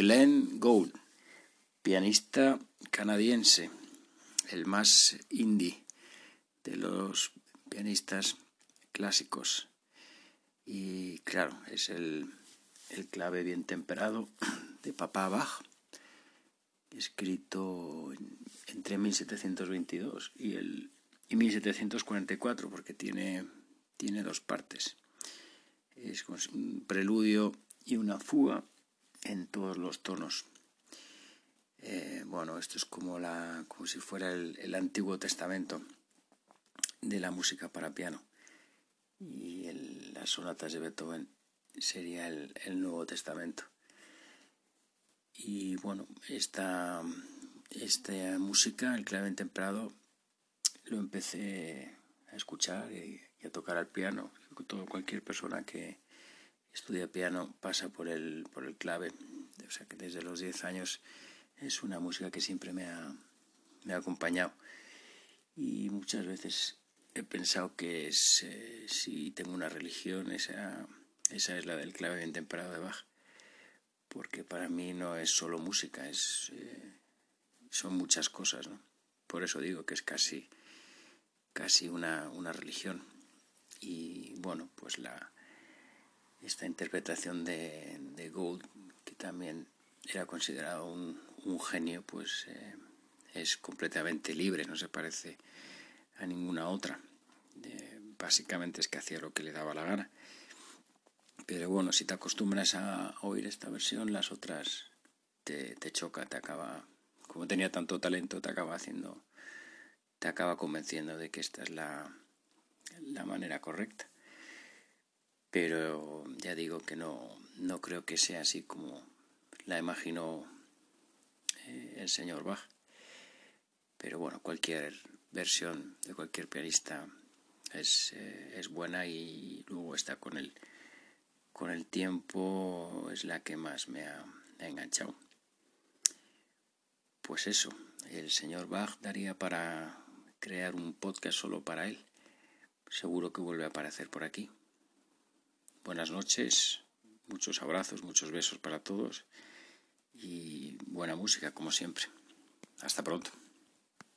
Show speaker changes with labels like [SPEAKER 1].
[SPEAKER 1] Glenn Gould, pianista canadiense, el más indie de los pianistas clásicos. Y claro, es el, clave bien temperado de Papá Bach, escrito entre 1722 y, el, y 1744, porque tiene, tiene dos partes. Es un preludio y una fuga en todos los tonos. Eh, bueno, esto es como, la, como si fuera el, Antiguo Testamento de la música para piano. Y las sonatas de Beethoven sería el, Nuevo Testamento. Y bueno, esta, esta música, el clave temprado, lo empecé a escuchar y, y a tocar al piano. Todo, cualquier persona que, estudia piano pasa por el, por el clave. O sea que desde los 10 años es una música que siempre me ha, me ha acompañado. Y muchas veces he pensado que es, si tengo una religión, esa, esa es la del clave bien temperado de Bach. Porque para mí no es solo música, es, eh, son muchas cosas. ¿no? Por eso digo que es casi, casi una, una religión. Y bueno, pues la, esta interpretación de, de Gould, que también era considerado un, genio, pues eh, es completamente libre, no se parece a ninguna otra. Básicamente es que hacía lo que le daba la gana. Pero bueno, si te acostumbras a oír esta versión, las otras te, te choca, te acaba, como tenía tanto talento, te acaba haciendo, te acaba convenciendo de que esta es la, la manera correcta pero ya digo que no, no creo que sea así como la imaginó eh, el señor Bach. Pero bueno, cualquier versión de cualquier pianista es, eh, es buena y luego está con el, con el tiempo es la que más me me ha enganchado. Pues eso, el señor Bach daría para crear un podcast solo para él. Seguro que vuelve a aparecer por aquí. Buenas noches, muchos abrazos, muchos besos para todos y buena música como siempre. Hasta pronto.